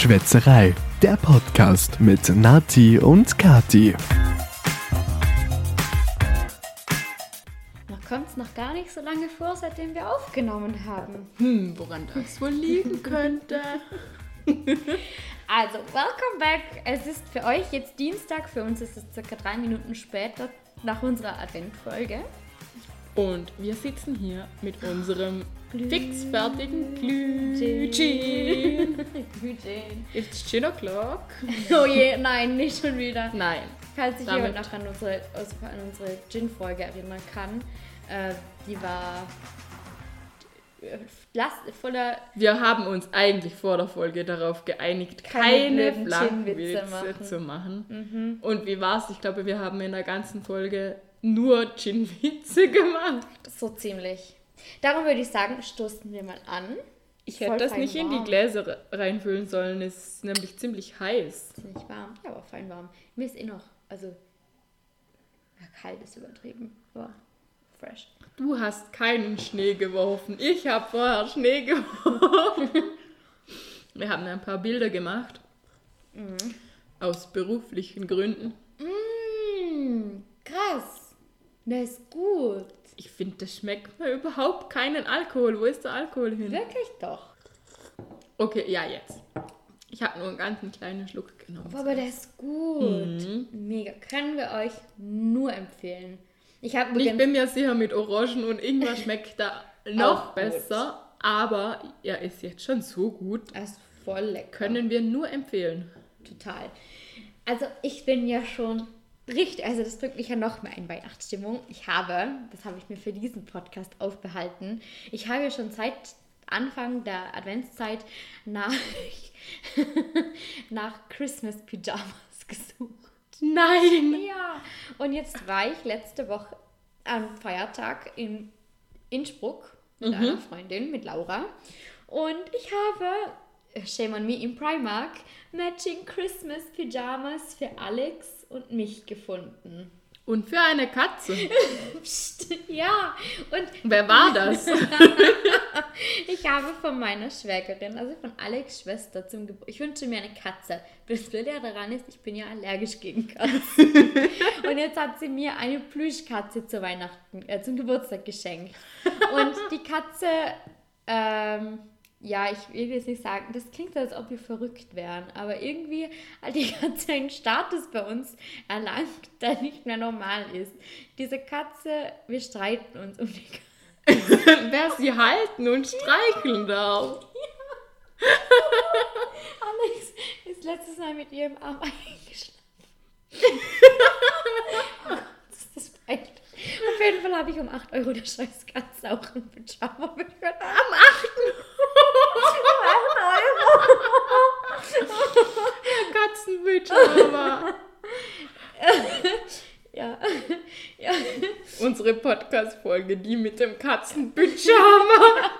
Schwätzerei, der Podcast mit Nati und Kati. Noch kommt es noch gar nicht so lange vor, seitdem wir aufgenommen haben. Hm, woran das wohl liegen könnte. Also, welcome back. Es ist für euch jetzt Dienstag, für uns ist es circa drei Minuten später nach unserer Adventfolge. Und wir sitzen hier mit unserem fixfertigen Glühgin. Glühgin. It's Gin o'clock. Oh je, nein, nicht schon wieder. Nein. Falls sich Damit- jemand noch an unsere, also an unsere Gin-Folge erinnern kann, äh, die war äh, last, voller Wir haben uns eigentlich vor der Folge darauf geeinigt, Keine keine Flachwitze machen. Mhm. zu machen. Und wie war's? Ich glaube, wir haben in der ganzen Folge nur Gin-Witze gemacht. so ziemlich. Darum würde ich sagen, stoßen wir mal an. Ich hätte das nicht in die warm. Gläser re- reinfüllen sollen. Es ist nämlich ziemlich heiß. Nicht warm, ja, aber fein warm. Mir ist eh noch, also ja, kalt ist übertrieben, aber fresh. Du hast keinen Schnee geworfen. Ich habe vorher Schnee geworfen. Wir haben ein paar Bilder gemacht. Aus beruflichen Gründen. Mmh, krass. Das ist gut. Ich finde, das schmeckt mir überhaupt keinen Alkohol. Wo ist der Alkohol hin? Wirklich doch. Okay, ja, jetzt. Ich habe nur einen ganz kleinen Schluck genommen. Aber der ist gut. Mega. Können wir euch nur empfehlen. Ich Ich bin mir sicher, mit Orangen und Ingwer schmeckt er noch Auch gut. besser. Aber er ist jetzt schon so gut. er ist voll lecker. Können wir nur empfehlen. Total. Also ich bin ja schon richtig, also das bringt mich ja noch mehr in Weihnachtsstimmung. Ich habe, das habe ich mir für diesen Podcast aufbehalten, ich habe ja schon seit Anfang der Adventszeit nach, nach Christmas Pyjamas gesucht. Nein! Ja, und jetzt war ich letzte Woche am Feiertag in Innsbruck mit einer Freundin, mit Laura. Und ich habe, äh, shame on me, im Primark Matching Christmas Pyjamas für Alex und mich gefunden. Und für eine Katze. Psst, ja, und Wer war das? ich habe von meiner Schwägerin, also von Alex Schwester zum Geburtstag, ich wünsche mir eine Katze. Das Blöde daran ist, ich bin ja allergisch gegen Katzen. Und jetzt hat sie mir eine Plüschkatze zu Weihnachten, äh, zum Geburtstag geschenkt. Und die Katze, ähm, ja, ich will jetzt nicht sagen, das klingt so, als ob wir verrückt wären, aber irgendwie hat die Katze einen Status bei uns erlangt, der nicht mehr normal ist. Diese Katze, wir streiten uns um die Katze. Wer sie halten und streicheln darf. Alex ist letztes Mal mit ihrem Arm eingeschlafen. das ist das peinlich. Auf jeden Fall habe ich um 8 Euro der scheiß Katze auch ein Pyjama bekommen. Am 8. Katzenpyjama. Ja. ja. Unsere Podcast-Folge, die mit dem Katzenpyjama.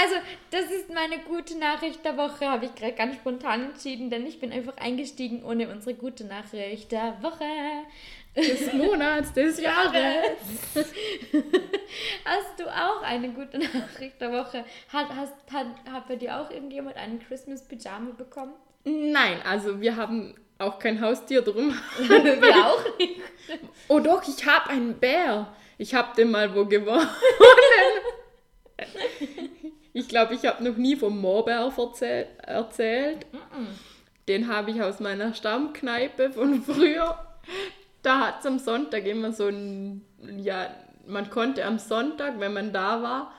Also, das ist meine gute Nachricht der Woche, habe ich gerade ganz spontan entschieden, denn ich bin einfach eingestiegen ohne unsere gute Nachricht der Woche. Des Monats, des Jahres. Hast du auch eine gute Nachricht der Woche? Hat, hast, hat, hat bei dir auch irgendjemand einen Christmas Pyjama bekommen? Nein, also wir haben auch kein Haustier drum. Wir auch nicht. Oh doch, ich habe einen Bär. Ich habe den mal wo gewonnen. Ich glaube, ich habe noch nie vom Moorbär erzählt. Den habe ich aus meiner Stammkneipe von früher. Da hat es am Sonntag immer so ein, ja, man konnte am Sonntag, wenn man da war,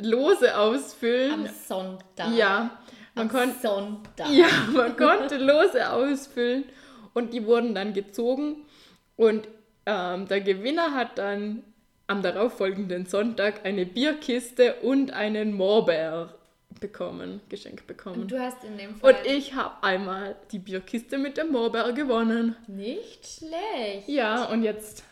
Lose ausfüllen. Am Sonntag. ja, man Am konnte Sonntag. ja, man konnte Lose ausfüllen und die wurden dann gezogen und ähm, der Gewinner hat dann am darauffolgenden Sonntag eine Bierkiste und einen Moorbär bekommen, geschenkt bekommen. Und du hast in dem Fall Und ich habe einmal die Bierkiste mit dem Moorbär gewonnen. nicht schlecht. Ja, und jetzt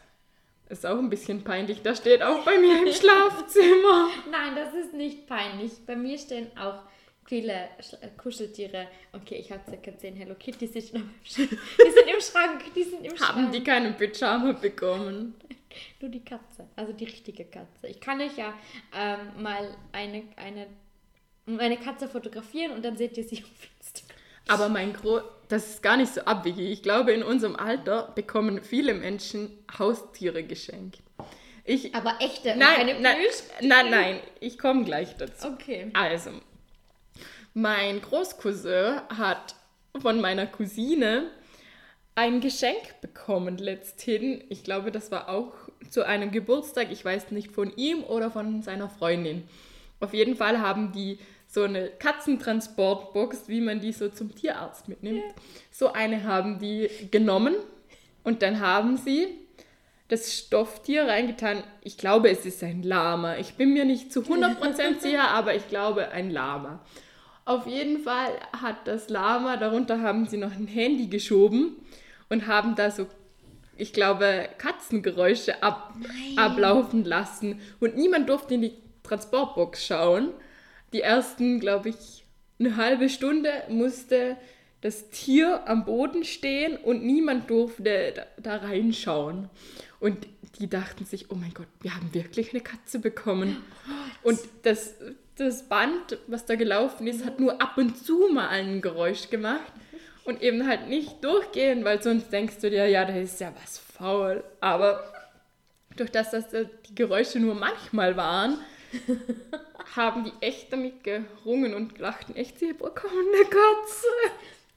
ist auch ein bisschen peinlich. Das steht auch bei mir im Schlafzimmer. Nein, das ist nicht peinlich. Bei mir stehen auch viele äh, Kuscheltiere. Okay, ich habe circa 10 Hello Kitties. Die sind im Sch- die sind im Schrank. Die sind im Schrank. Haben die keinen Pyjama bekommen? Nur die Katze, also die richtige Katze. Ich kann euch ja ähm, mal eine, eine, eine Katze fotografieren und dann seht ihr sie auf Instagram. Aber mein Gro das ist gar nicht so abwegig. Ich glaube, in unserem Alter bekommen viele Menschen Haustiere geschenkt. Ich, Aber echte, und nein, keine nein, nein, nein, ich komme gleich dazu. Okay. Also, mein Großcousin hat von meiner Cousine ein Geschenk bekommen letzthin. Ich glaube, das war auch zu einem Geburtstag. Ich weiß nicht von ihm oder von seiner Freundin. Auf jeden Fall haben die so eine Katzentransportbox, wie man die so zum Tierarzt mitnimmt. So eine haben die genommen und dann haben sie das Stofftier reingetan. Ich glaube, es ist ein Lama. Ich bin mir nicht zu 100% sicher, aber ich glaube ein Lama. Auf jeden Fall hat das Lama, darunter haben sie noch ein Handy geschoben und haben da so, ich glaube, Katzengeräusche ab, ablaufen lassen. Und niemand durfte in die Transportbox schauen. Die ersten, glaube ich, eine halbe Stunde musste das Tier am Boden stehen und niemand durfte da, da reinschauen. Und die dachten sich, oh mein Gott, wir haben wirklich eine Katze bekommen. Und das, das Band, was da gelaufen ist, hat nur ab und zu mal ein Geräusch gemacht. Und eben halt nicht durchgehen, weil sonst denkst du dir, ja, da ist ja was faul. Aber durch das, dass da die Geräusche nur manchmal waren, haben die echt damit gerungen und dachten echt, sie bekommen eine Katze.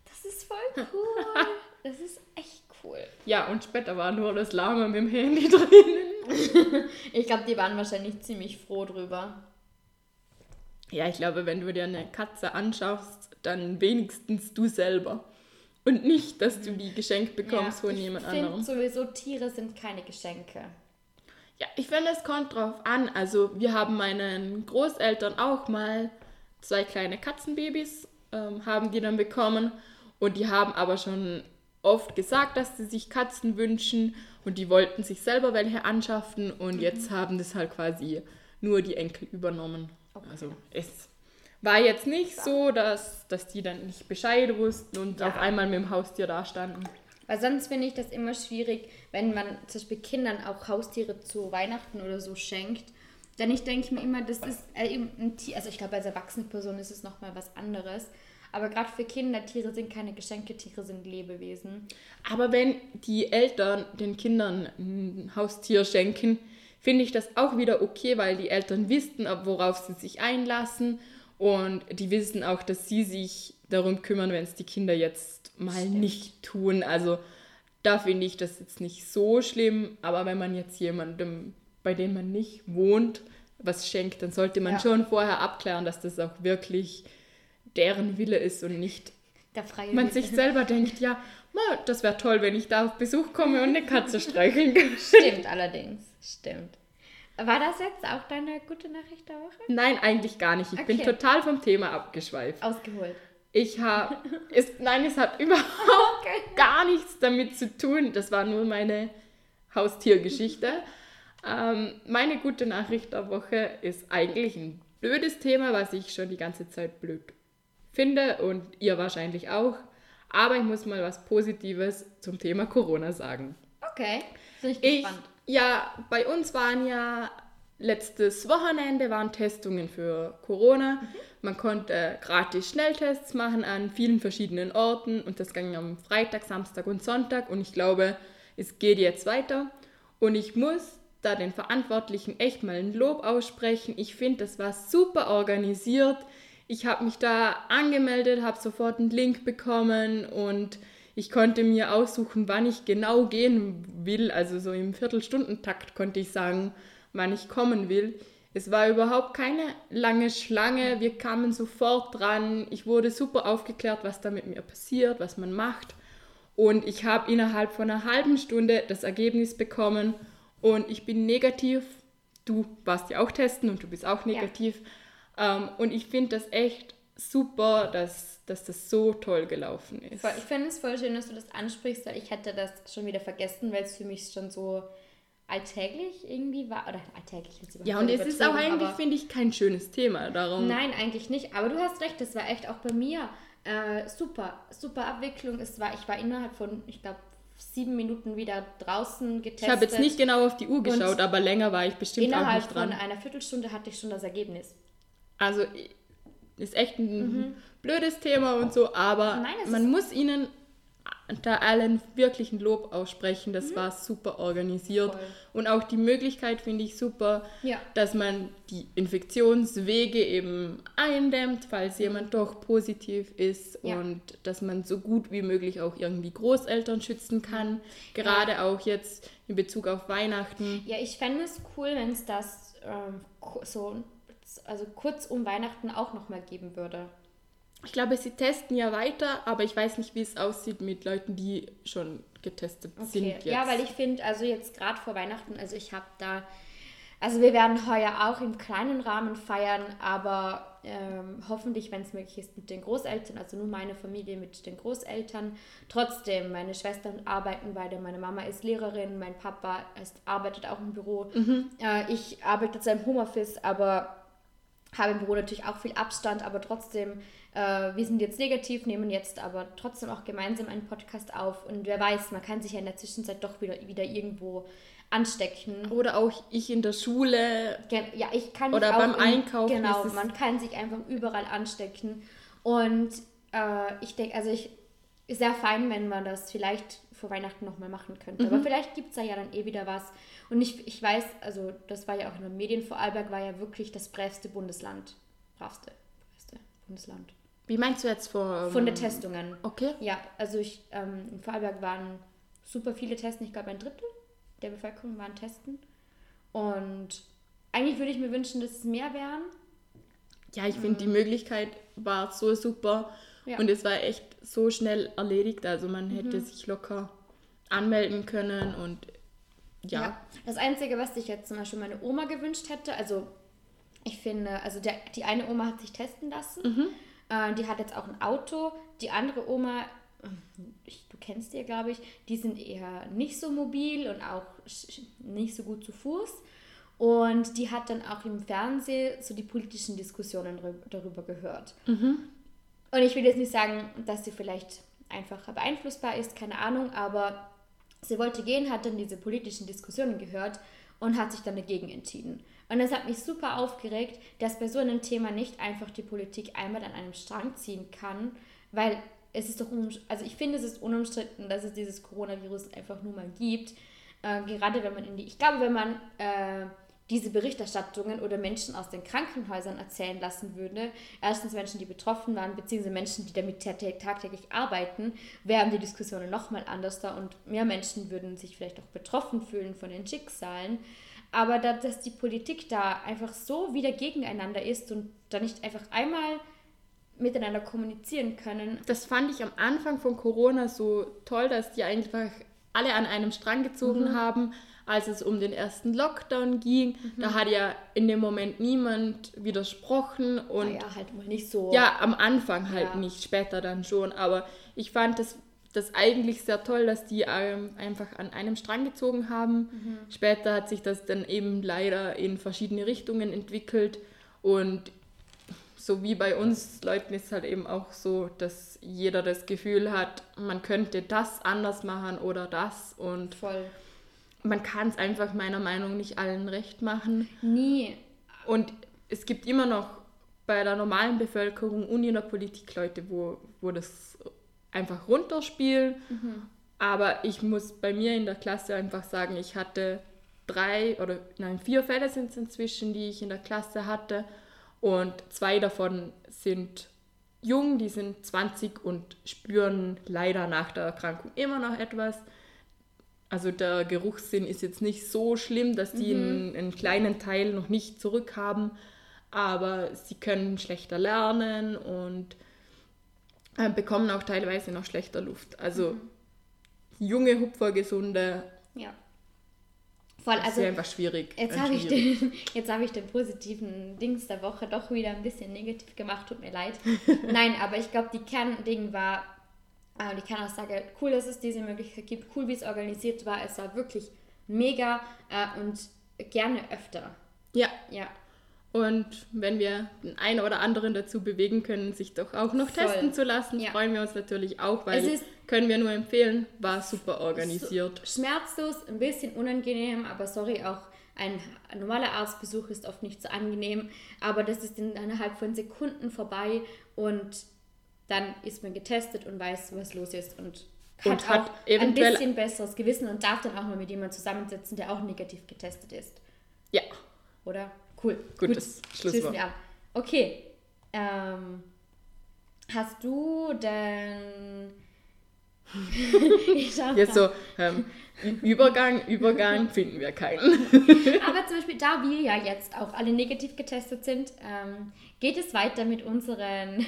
Das ist voll cool. Das ist echt cool. Ja, und später war nur das Lama mit dem Handy drinnen. Ich glaube, die waren wahrscheinlich ziemlich froh drüber. Ja, ich glaube, wenn du dir eine Katze anschaust, dann wenigstens du selber. Und nicht, dass du die geschenkt bekommst von jemand anderem. sowieso, Tiere sind keine Geschenke. Ja, ich finde, es kommt drauf an. Also, wir haben meinen Großeltern auch mal zwei kleine Katzenbabys, ähm, haben die dann bekommen. Und die haben aber schon oft gesagt, dass sie sich Katzen wünschen. Und die wollten sich selber welche anschaffen. Und jetzt haben das halt quasi nur die Enkel übernommen. Also, es war jetzt nicht so, dass, dass die dann nicht Bescheid wussten und Ja. auf einmal mit dem Haustier da standen. Weil sonst finde ich das immer schwierig, wenn man zum Beispiel Kindern auch Haustiere zu Weihnachten oder so schenkt. Denn ich denke mir immer, das ist äh, eben ein Tier. Also ich glaube, als erwachsene Person ist es nochmal was anderes. Aber gerade für Kinder, Tiere sind keine Geschenke, Tiere sind Lebewesen. Aber wenn die Eltern den Kindern ein Haustier schenken, finde ich das auch wieder okay, weil die Eltern wissen, worauf sie sich einlassen und die wissen auch, dass sie sich darum kümmern, wenn es die Kinder jetzt mal nicht tun. Also da finde ich das jetzt nicht so schlimm, aber wenn man jetzt jemandem, bei dem man nicht wohnt, was schenkt, dann sollte man Ja. schon vorher abklären, dass das auch wirklich deren Wille ist und nicht man Wille. sich selber denkt, ja, ma, das wäre toll, wenn ich da auf Besuch komme und eine Katze streicheln kann. Stimmt allerdings. Stimmt. War das jetzt auch deine gute Nachricht der Woche? Nein, eigentlich gar nicht. Ich bin Okay. total vom Thema abgeschweift. Ausgeholt. Ich habe, nein, es hat überhaupt gar nichts damit zu tun. Das war nur meine Haustiergeschichte. ähm, meine gute Nachricht der Woche ist eigentlich ein blödes Thema, was ich schon die ganze Zeit blöd finde und ihr wahrscheinlich auch. Aber ich muss mal was Positives zum Thema Corona sagen. Okay. Bin ich Ich, gespannt. Ja, bei uns waren ja letztes Wochenende waren Testungen für Corona. Man konnte gratis Schnelltests machen an vielen verschiedenen Orten und das ging am Freitag, Samstag und Sonntag und ich glaube, es geht jetzt weiter und ich muss da den Verantwortlichen echt mal ein Lob aussprechen. Ich finde, das war super organisiert. Ich habe mich da angemeldet, habe sofort einen Link bekommen und ich konnte mir aussuchen, wann ich genau gehen will. Also so im Viertelstundentakt konnte ich sagen, wann ich kommen will. Es war überhaupt keine lange Schlange. Wir kamen sofort dran. Ich wurde super aufgeklärt, was da mit mir passiert, was man macht. Und ich habe innerhalb von einer halben Stunde das Ergebnis bekommen und ich bin negativ. Du warst ja auch testen und du bist auch negativ. Ähm, und ich finde das echt super, dass, dass das so toll gelaufen ist. Voll- Ich finde es voll schön, dass du das ansprichst, weil ich hätte das schon wieder vergessen, weil es für mich schon so alltäglich irgendwie war. Oder alltäglich jetzt Ja, und es ist auch eigentlich, finde ich, kein schönes Thema. Darum. Nein, eigentlich nicht. Aber du hast recht, das war echt auch bei mir äh, super. Super Abwicklung. Es war, ich war innerhalb von, ich glaube, sieben Minuten wieder draußen getestet. ich habe jetzt nicht genau auf die Uhr geschaut, aber länger war ich bestimmt auch Innerhalb nicht von dran. einer Viertelstunde hatte ich schon das Ergebnis. Also, ist echt ein blödes Thema und so, aber Mhm. Nein, man muss ihnen da allen wirklich ein Lob aussprechen. Das war super organisiert. Mhm. Voll. Und auch die Möglichkeit finde ich super, Ja. dass man die Infektionswege eben eindämmt, falls jemand doch positiv ist Ja. und dass man so gut wie möglich auch irgendwie Großeltern schützen kann. Gerade auch jetzt in Bezug auf Weihnachten. Ja, ich fände es cool, wenn es das ähm, ku- so, also kurz um Weihnachten auch nochmal geben würde. Ich glaube, sie testen ja weiter, aber ich weiß nicht, wie es aussieht mit Leuten, die schon getestet sind. Okay. Jetzt. Ja, weil ich finde, also jetzt gerade vor Weihnachten, also ich habe da, also wir werden heuer auch im kleinen Rahmen feiern, aber ähm, hoffentlich, wenn es möglich ist, mit den Großeltern, also nur meine Familie mit den Großeltern. Trotzdem, meine Schwestern arbeiten beide, meine Mama ist Lehrerin, mein Papa ist, arbeitet auch im Büro. Äh, ich arbeite zwar im Homeoffice, aber habe im Büro natürlich auch viel Abstand, aber trotzdem, äh, wir sind jetzt negativ, nehmen jetzt aber trotzdem auch gemeinsam einen Podcast auf und wer weiß, man kann sich ja in der Zwischenzeit doch wieder, wieder irgendwo anstecken. Oder auch ich in der Schule. Gen- Ja, ich kann Oder beim im- Einkaufen Genau, man kann sich einfach überall anstecken und äh, ich denke, also ich ist sehr fein, wenn man das vielleicht vor Weihnachten nochmal machen könnte. Mhm. Aber vielleicht gibt es da ja dann eh wieder was. Und ich, ich weiß, also das war ja auch in den Medien, Vorarlberg war ja wirklich das bravste Bundesland. Bravste, bravste Bundesland. Wie meinst du jetzt von. Von den Testungen. Okay. Ja, also ich, ähm, in Vorarlberg waren super viele Testen. Ich glaube, ein Drittel der Bevölkerung waren testen. Und eigentlich würde ich mir wünschen, dass es mehr wären. Ja, ich finde, die Möglichkeit war so super Ja. und es war echt so schnell erledigt. Also man hätte sich locker anmelden können und ja. Das Einzige, was sich jetzt zum Beispiel meine Oma gewünscht hätte, also ich finde, also der, die eine Oma hat sich testen lassen. Äh, die hat jetzt auch ein Auto. Die andere Oma, ich, du kennst die ja, glaube ich, die sind eher nicht so mobil und auch nicht so gut zu Fuß. Und die hat dann auch im Fernsehen so die politischen Diskussionen rü- darüber gehört. Und ich will jetzt nicht sagen, dass sie vielleicht einfacher beeinflussbar ist, keine Ahnung, aber sie wollte gehen, hat dann diese politischen Diskussionen gehört und hat sich dann dagegen entschieden. Und das hat mich super aufgeregt, dass bei so einem Thema nicht einfach die Politik einmal an einem Strang ziehen kann, weil es ist doch, also ich finde, es ist unumstritten, dass es dieses Coronavirus einfach nur mal gibt. Äh, gerade wenn man in die, ich glaube, wenn man äh, diese Berichterstattungen oder Menschen aus den Krankenhäusern erzählen lassen würde, erstens Menschen, die betroffen waren, beziehungsweise Menschen, die damit tä- tagtäglich arbeiten, wären die Diskussionen nochmal anders da und mehr Menschen würden sich vielleicht auch betroffen fühlen von den Schicksalen. Aber da, dass die Politik da einfach so wieder gegeneinander ist und da nicht einfach einmal miteinander kommunizieren können, Das fand ich am Anfang von Corona so toll, dass die einfach alle an einem Strang gezogen Mhm. haben, als es um den ersten Lockdown ging. Mhm. Da hat ja in dem Moment niemand widersprochen und naja, halt mal nicht so. Ja, am Anfang halt Ja. nicht, später dann schon. Aber ich fand das, das eigentlich sehr toll, dass die ähm, einfach an einem Strang gezogen haben. Mhm. Später hat sich das dann eben leider in verschiedene Richtungen entwickelt. Und so wie bei uns Leuten ist halt eben auch so, dass jeder das Gefühl hat, man könnte das anders machen oder das. Und voll. Man kann es einfach meiner Meinung nach nicht allen recht machen. Nie. Und es gibt immer noch bei der normalen Bevölkerung und in der Politik Leute, wo, wo das einfach runterspielen. Aber ich muss bei mir in der Klasse einfach sagen, ich hatte drei oder nein, vier Fälle sind es inzwischen, die ich in der Klasse hatte. Und zwei davon sind jung, die sind 20 und spüren leider nach der Erkrankung immer noch etwas. Also der Geruchssinn ist jetzt nicht so schlimm, dass die einen, einen kleinen Teil noch nicht zurückhaben, aber sie können schlechter lernen und äh, bekommen auch teilweise noch schlechter Luft. Also junge, hupfergesunde, Ja. Voll, das also ist einfach schwierig. Jetzt äh, habe ich, den, jetzt hab ich den positiven Dings der Woche doch wieder ein bisschen negativ gemacht, tut mir leid. Nein, aber ich glaube, die Kernding war, äh, die Kernaussage, cool, dass es diese Möglichkeit gibt, cool, wie es organisiert war, es war wirklich mega äh, und gerne öfter. Ja, Ja, und wenn wir den einen oder anderen dazu bewegen können, sich doch auch noch Voll. testen zu lassen, Ja. freuen wir uns natürlich auch, weil Es ist- können wir nur empfehlen, war super organisiert. So, schmerzlos, ein bisschen unangenehm, aber sorry auch ein normaler Arztbesuch ist oft nicht so angenehm, aber das ist innerhalb von Sekunden vorbei und dann ist man getestet und weiß, was los ist und hat, Und hat auch ein bisschen besseres Gewissen und darf dann auch mal mit jemandem zusammensitzen, der auch negativ getestet ist. Ja. Oder? Cool. Gutes Schlusswort. schließen wir ab. Okay. Ähm, hast du denn. Jetzt so, ähm, Übergang, Übergang finden wir keinen. Aber zum Beispiel, da wir ja jetzt auch alle negativ getestet sind, ähm, geht es weiter mit unseren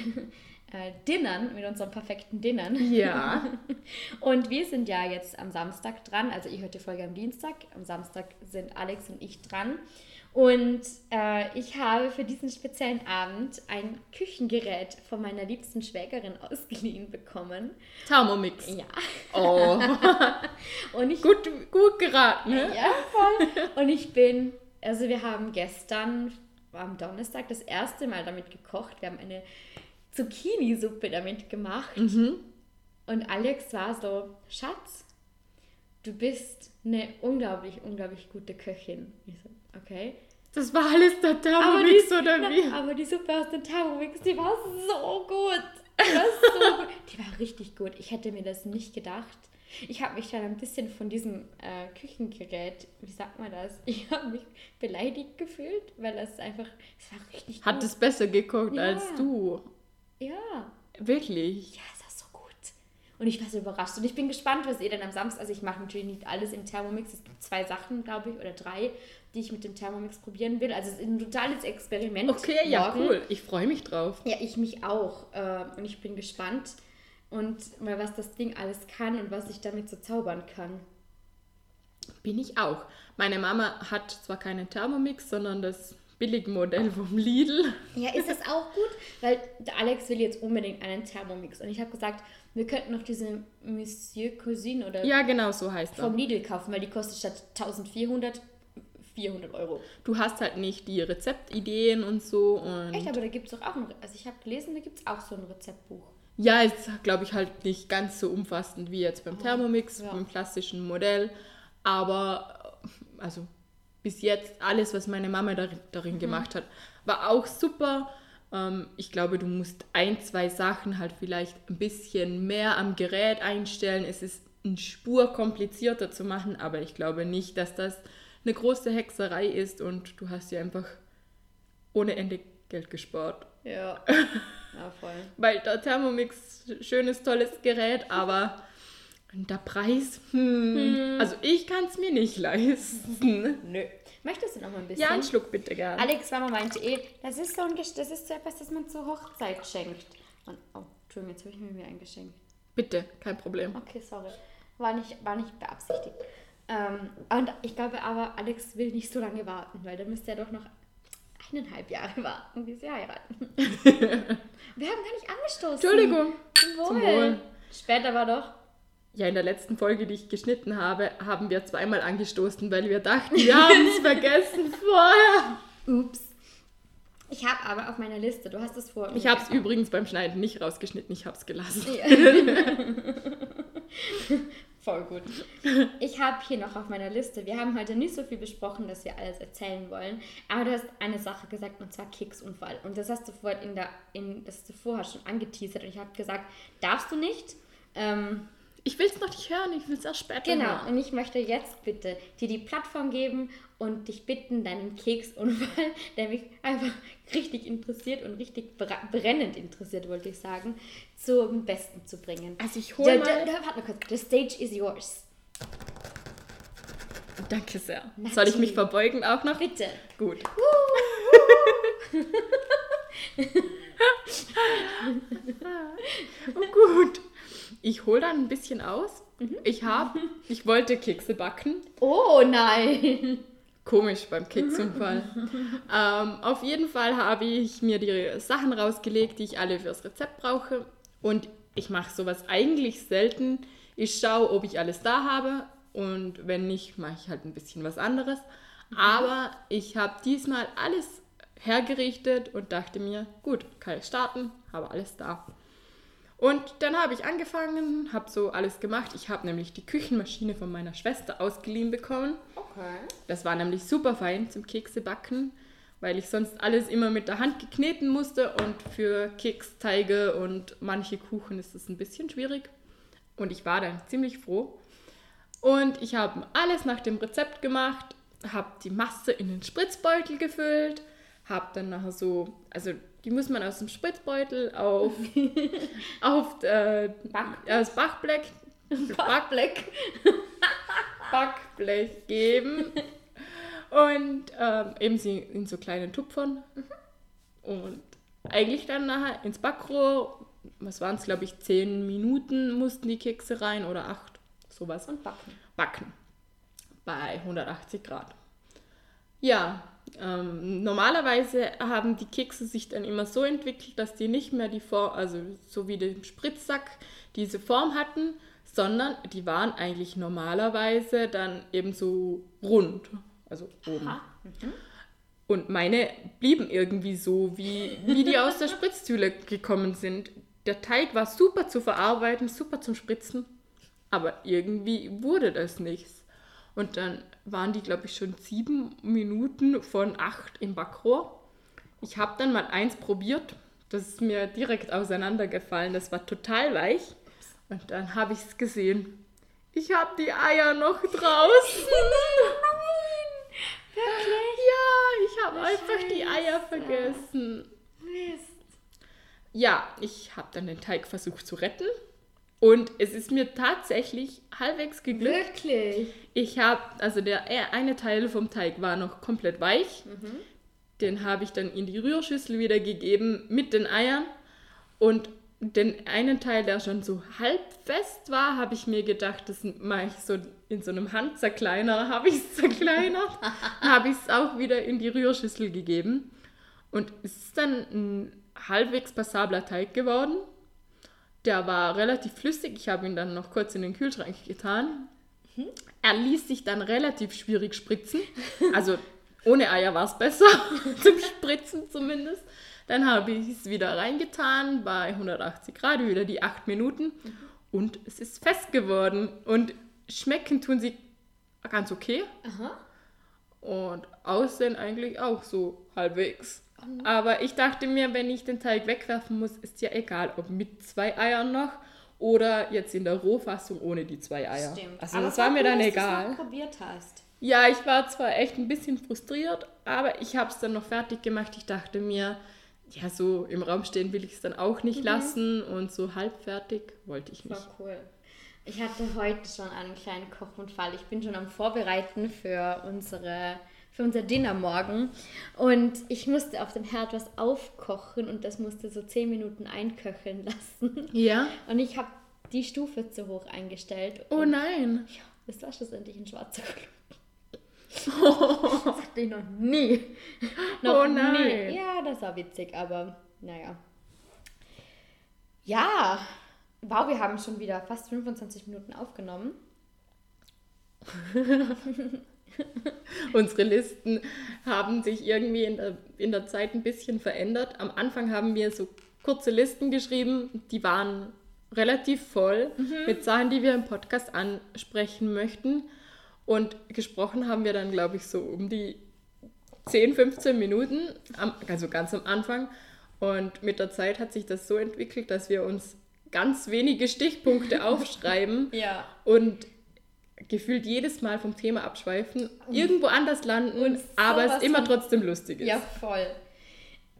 äh, Dinnern, mit unseren perfekten Dinnern. Ja. Und wir sind ja jetzt am Samstag dran, also ich heute Folge am Dienstag. Am Samstag sind Alex und ich dran. Und äh, ich habe für diesen speziellen Abend ein Küchengerät von meiner liebsten Schwägerin ausgeliehen bekommen. Thermomix. Ja. Oh, Und ich gut, gut geraten, ne? Ja, voll. Und ich bin, also wir haben gestern am Donnerstag das erste Mal damit gekocht. Wir haben eine Zucchini-Suppe damit gemacht. Und Alex war so, Schatz, du bist eine unglaublich, unglaublich gute Köchin. Ich so, okay. Das war alles der Thermomix oder wie? aber die Suppe aus dem Thermomix, die war so gut. Die war so gut. Die war richtig gut. Ich hätte mir das nicht gedacht. Ich habe mich dann ein bisschen von diesem äh, Küchengerät, wie sagt man das? Ich habe mich beleidigt gefühlt, weil das einfach, es war richtig Hat gut. es besser gekocht Ja. als du. Ja, Wirklich. ja, es war so gut. Und ich war so überrascht. Und ich bin gespannt, was ihr dann am Samstag, also ich mache natürlich nicht alles im Thermomix. Es gibt zwei Sachen, glaube ich, oder drei, die ich mit dem Thermomix probieren will. Also es ist ein totales Experiment. Okay, ja, morgen. cool. Ich freue mich drauf. Ja, ich mich auch. Äh, und ich bin gespannt. Und mal, was das Ding alles kann und was ich damit so zaubern kann. Bin ich auch. Meine Mama hat zwar keinen Thermomix, sondern das Billigmodell vom Lidl. Ja, ist das auch gut? Weil der Alex will jetzt unbedingt einen Thermomix. Und ich habe gesagt, wir könnten noch diese Monsieur Cuisine oder Ja, genau so heißt er. vom Lidl kaufen, weil die kostet statt 1400 400 Euro. Du hast halt nicht die Rezeptideen und so. Und Echt, aber da gibt es doch auch ein, also ich habe gelesen, da gibt es auch so ein Rezeptbuch. Ja, ist, glaube ich, halt nicht ganz so umfassend wie jetzt beim Thermomix, Ja. beim klassischen Modell. Aber, also, bis jetzt alles, was meine Mama darin, darin gemacht hat, war auch super. Ähm, ich glaube, du musst ein, zwei Sachen halt vielleicht ein bisschen mehr am Gerät einstellen. Es ist eine Spur komplizierter zu machen, aber ich glaube nicht, dass das eine große Hexerei ist und du hast ja einfach ohne Ende Geld gespart. Ja. ja, voll. Weil der Thermomix, schönes, tolles Gerät, aber der Preis, hm, also ich kann es mir nicht leisten. Nö. Möchtest du noch mal ein bisschen? Ja, einen Schluck bitte gern. Alex Mama meinte eh, das ist so ein Gesch- das ist so etwas, das man zur Hochzeit schenkt. Und, oh, Entschuldigung, jetzt habe ich mir ein Geschenk. Bitte, kein Problem. Okay, sorry. War nicht, war nicht beabsichtigt. Ähm, und ich glaube aber, Alex will nicht so lange warten, weil dann müsste er doch noch eineinhalb Jahre warten, bis sie heiraten. Wir haben gar nicht angestoßen. Entschuldigung. Zum Wohl. Zum Wohl. Später war doch. Ja, in der letzten Folge, die ich geschnitten habe, haben wir zweimal angestoßen, weil wir dachten, wir haben es vergessen vorher. Ups. Ich habe aber auf meiner Liste, du hast es vor. Ich habe es übrigens beim Schneiden nicht rausgeschnitten, ich habe es gelassen. Voll gut. Ich habe hier noch auf meiner Liste, wir haben heute nicht so viel besprochen, dass wir alles erzählen wollen, aber du hast eine Sache gesagt und zwar Keksunfall. Und das hast du vorher in der, in, das hast du vorher schon angeteasert und ich habe gesagt, darfst du nicht. Ähm, Ich will es noch nicht hören, ich will es erst später genau, hören. und ich möchte jetzt bitte dir die Plattform geben und dich bitten, deinen Keksunfall, der mich einfach richtig interessiert und richtig brennend interessiert, wollte ich sagen, zum Besten zu bringen. Also ich hole da, mal... da, warte mal kurz. The stage is yours. Danke sehr. Nati. Soll ich mich verbeugen auch noch? Bitte. Gut. oh, gut. Ich hole dann ein bisschen aus. Ich habe, ich wollte Kekse backen. Oh nein. Komisch beim Keksunfall. ähm, auf jeden Fall habe ich mir die Sachen rausgelegt, die ich alle fürs Rezept brauche. Und ich mache sowas eigentlich selten. Ich schaue, ob ich alles da habe. Und wenn nicht, mache ich halt ein bisschen was anderes. Aber ich habe diesmal alles hergerichtet und dachte mir, gut, kann ich starten, habe alles da. Und dann habe ich angefangen, habe so alles gemacht. Ich habe nämlich die Küchenmaschine von meiner Schwester ausgeliehen bekommen. Okay. Das war nämlich super fein zum Keksebacken, weil ich sonst alles immer mit der Hand gekneten musste und für Keksteige und manche Kuchen ist es ein bisschen schwierig. Und ich war dann ziemlich froh. Und ich habe alles nach dem Rezept gemacht, habe die Masse in den Spritzbeutel gefüllt, habe dann nachher so, also die muss man aus dem Spritzbeutel auf, auf äh, Back- das Backblech, Backblech. Backblech geben und ähm, eben sie in so kleinen Tupfern und eigentlich dann nachher ins Backrohr, was waren es, glaube ich, zehn Minuten mussten die Kekse rein oder acht, sowas. Und backen. backen bei 180 Grad. Ja, ähm, normalerweise haben die Kekse sich dann immer so entwickelt, dass die nicht mehr die Form, also so wie den Spritzsack, diese Form hatten, sondern die waren eigentlich normalerweise dann eben so rund, also oben. Aha. Und meine blieben irgendwie so, wie, wie die aus der Spritztüle gekommen sind. Der Teig war super zu verarbeiten, super zum Spritzen, aber irgendwie wurde das nichts. Und dann waren die, glaube ich, schon sieben Minuten von acht im Backrohr. Ich habe dann mal eins probiert. Das ist mir direkt auseinandergefallen. Das war total weich. Und dann habe ich es gesehen. Ich habe die Eier noch draußen. Ja, ich habe einfach die Eier vergessen. Mist. Ja, ich habe dann den Teig versucht zu retten. Und es ist mir tatsächlich halbwegs geglückt. Wirklich? Ich habe, also der eine Teil vom Teig war noch komplett weich. Den habe ich dann in die Rührschüssel wieder gegeben mit den Eiern. Und den einen Teil, der schon so halb fest war, habe ich mir gedacht, das mache ich so in so einem Handzerkleiner, habe ich es zerkleinert. habe ich es auch wieder in die Rührschüssel gegeben. Und es ist dann ein halbwegs passabler Teig geworden. Der war relativ flüssig. Ich habe ihn dann noch kurz in den Kühlschrank getan. Er ließ sich dann relativ schwierig spritzen. Also ohne Eier war es besser, zum Spritzen zumindest. Dann habe ich es wieder reingetan bei 180 Grad, wieder die 8 Minuten. Und es ist fest geworden. Und schmecken tun sie ganz okay. Aha. Und aussehen eigentlich auch so halbwegs. Aber ich dachte mir, wenn ich den Teig wegwerfen muss, ist ja egal, ob mit zwei Eiern noch oder jetzt in der Rohfassung ohne die zwei Eier. Stimmt. Also Aber das war mir dann du's egal. mal probiert hast. Ja, ich war zwar echt ein bisschen frustriert, aber ich habe es dann noch fertig gemacht. Ich dachte mir, ja, so im Raum stehen will ich es dann auch nicht lassen und so halbfertig wollte ich nicht. War cool. Ich hatte heute schon einen kleinen Kochunfall. Ich bin schon am Vorbereiten für unsere für unser Dinner morgen und ich musste auf dem Herd was aufkochen und das musste so 10 Minuten einköcheln lassen. Ja? Und ich habe die Stufe zu hoch eingestellt. Oh nein. Ja, das war schlussendlich ein schwarzer Klumpen. Das hatte ich noch nie. noch Oh nein. nie. Ja, das war witzig, aber naja. Ja, wow, wir haben schon wieder fast 25 Minuten aufgenommen. Unsere Listen haben sich irgendwie in der, in der Zeit ein bisschen verändert. Am Anfang haben wir so kurze Listen geschrieben, die waren relativ voll mit Sachen, die wir im Podcast ansprechen möchten. Und gesprochen haben wir dann, glaube ich, so um die 10, 15 Minuten, also ganz am Anfang. Und mit der Zeit hat sich das so entwickelt, dass wir uns ganz wenige Stichpunkte aufschreiben Ja. und gefühlt jedes Mal vom Thema abschweifen, irgendwo anders landen, Und aber es immer trotzdem lustig ist. Ja, voll.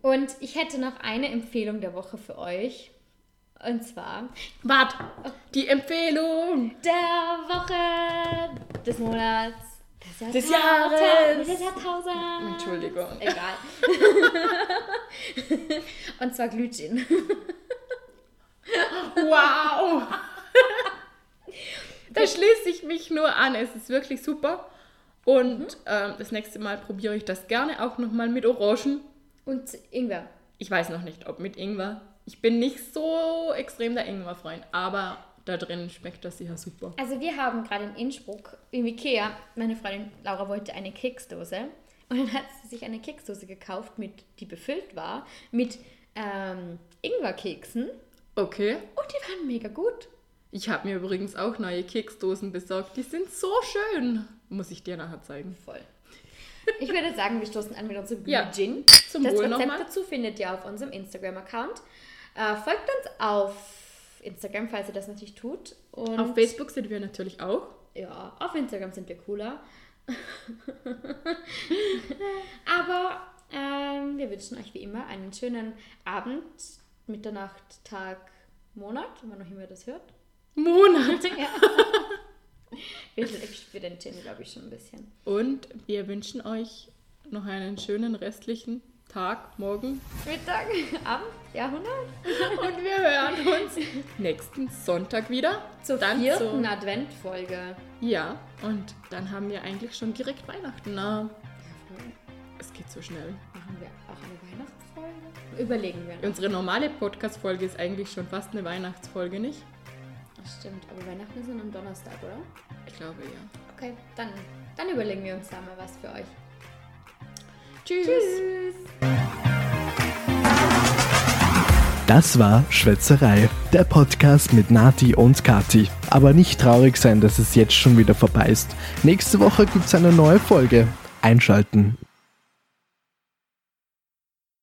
Und ich hätte noch eine Empfehlung der Woche für euch. Und zwar Wart, die Empfehlung. der Woche, des Monats, des, Des Jahres. Des Jahrtausends. Entschuldigung. Egal. Und zwar Glühgin. Wow. da schließe ich mich nur an. Es ist wirklich super. Und ähm, das nächste Mal probiere ich das gerne auch nochmal mit Orangen. Und Ingwer. Ich weiß noch nicht, ob mit Ingwer. Ich bin nicht so extrem der Ingwer-Freund, aber da drin schmeckt das sicher super. Also wir haben gerade in Innsbruck im Ikea, meine Freundin Laura wollte eine Keksdose und dann hat sie sich eine Keksdose gekauft, mit, die befüllt war mit ähm, Ingwerkeksen Okay. und mega gut. Ich habe mir übrigens auch neue Keksdosen besorgt. Die sind so schön. Muss ich dir nachher zeigen. Voll. Ich würde sagen, wir stoßen an mit unserem Ja, Gin. zum das Wohl Rezept dazu findet ihr auf unserem Instagram-Account. Äh, folgt uns auf Instagram, falls ihr das natürlich tut. Und Auf Facebook sind wir natürlich auch. Ja, auf Instagram sind wir cooler. Aber ähm, wir wünschen euch wie immer einen schönen Abend, Mitternacht, Tag, Monat, wann auch immer ihr das hört. Monat. ja. Wir für den Gin, glaube ich, schon ein bisschen. Und wir wünschen euch noch einen schönen restlichen Tag, morgen. Mittag, Abend, Jahrhundert. Und wir hören uns nächsten Sonntag wieder. Zur Dann vierten zur- Adventfolge. Ja, und dann haben wir eigentlich schon direkt Weihnachten. Na, es geht so schnell. Machen wir auch eine Weihnachtsfolge? Überlegen wir noch. Unsere normale Podcast-Folge ist eigentlich schon fast eine Weihnachtsfolge, nicht? Das stimmt, aber Weihnachten ist dann am Donnerstag, oder? Ich glaube ja. Okay, dann, dann überlegen wir uns da mal was für euch. Tschüss. Tschüss! Das war Schwätzerei, der Podcast mit Nati und Kati. Aber nicht traurig sein, dass es jetzt schon wieder vorbei ist. Nächste Woche gibt's eine neue Folge. Einschalten.